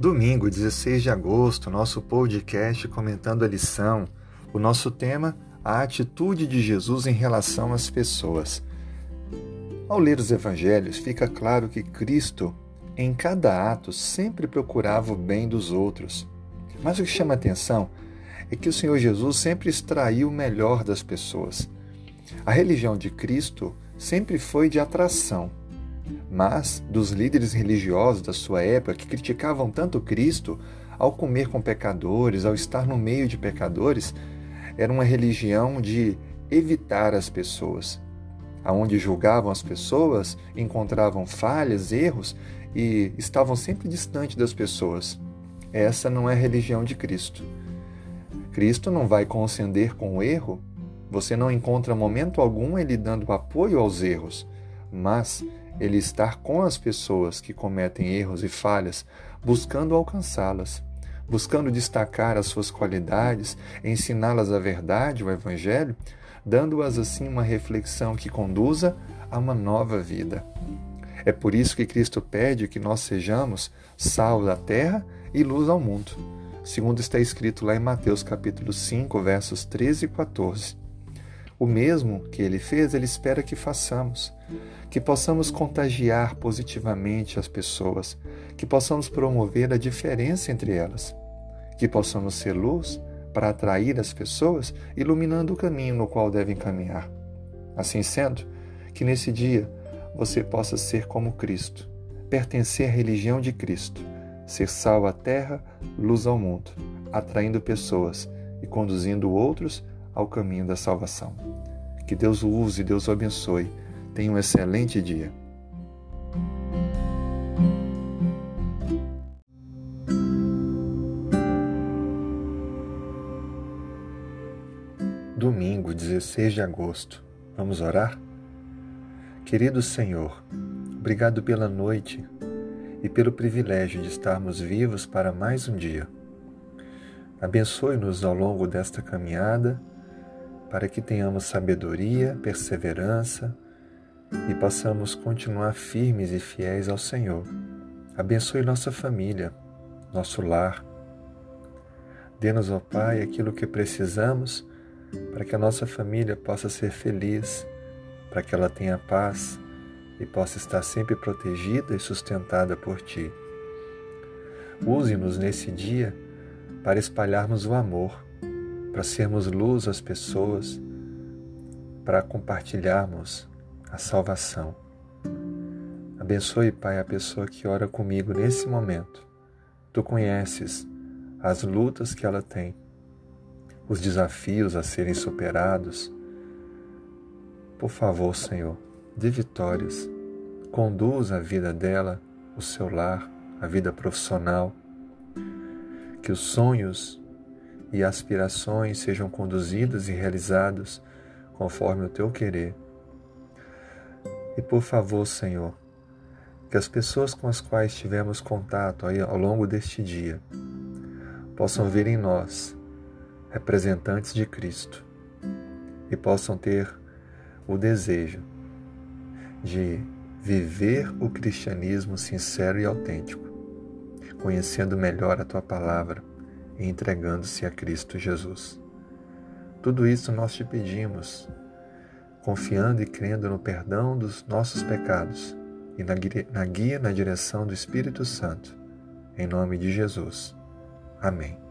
Domingo, 16 de agosto, nosso podcast comentando a lição. O nosso tema, a atitude de Jesus em relação às pessoas. Ao ler os evangelhos, fica claro que Cristo, em cada ato, sempre procurava o bem dos outros. Mas o que chama atenção é que o Senhor Jesus sempre extraiu o melhor das pessoas. A religião de Cristo sempre foi de atração mas dos líderes religiosos da sua época que criticavam tanto Cristo ao comer com pecadores, ao estar no meio de pecadores, era uma religião de evitar as pessoas. Aonde julgavam as pessoas, encontravam falhas, erros e estavam sempre distante das pessoas. Essa não é a religião de Cristo. Cristo não vai conceder com o erro. Você não encontra momento algum ele dando apoio aos erros, mas ele estar com as pessoas que cometem erros e falhas, buscando alcançá-las, buscando destacar as suas qualidades, ensiná-las a verdade, o Evangelho, dando-as assim uma reflexão que conduza a uma nova vida. É por isso que Cristo pede que nós sejamos sal da terra e luz ao mundo, segundo está escrito lá em Mateus capítulo 5, versos 13 e 14. O mesmo que ele fez, ele espera que façamos. Que possamos contagiar positivamente as pessoas, que possamos promover a diferença entre elas, que possamos ser luz para atrair as pessoas, iluminando o caminho no qual devem caminhar. Assim sendo, que nesse dia você possa ser como Cristo, pertencer à religião de Cristo, ser sal à terra, luz ao mundo, atraindo pessoas e conduzindo outros ao caminho da salvação. Que Deus o use Deus o abençoe Tenha um excelente dia. Domingo, 16 de agosto. Vamos orar? Querido Senhor, obrigado pela noite e pelo privilégio de estarmos vivos para mais um dia. Abençoe-nos ao longo desta caminhada para que tenhamos sabedoria, perseverança, e possamos continuar firmes e fiéis ao Senhor. Abençoe nossa família, nosso lar. Dê-nos, ó Pai, aquilo que precisamos para que a nossa família possa ser feliz, para que ela tenha paz e possa estar sempre protegida e sustentada por Ti. Use-nos nesse dia para espalharmos o amor, para sermos luz às pessoas, para compartilharmos a salvação. Abençoe, Pai, a pessoa que ora comigo nesse momento. Tu conheces as lutas que ela tem, os desafios a serem superados. Por favor, Senhor, dê vitórias. Conduza a vida dela, o seu lar, a vida profissional. Que os sonhos e aspirações sejam conduzidos e realizados conforme o teu querer. E por favor, Senhor, que as pessoas com as quais tivemos contato ao longo deste dia possam ver em nós representantes de Cristo e possam ter o desejo de viver o cristianismo sincero e autêntico, conhecendo melhor a tua palavra e entregando-se a Cristo Jesus. Tudo isso nós te pedimos confiando e crendo no perdão dos nossos pecados e na guia, na direção do Espírito Santo. Em nome de Jesus. Amém.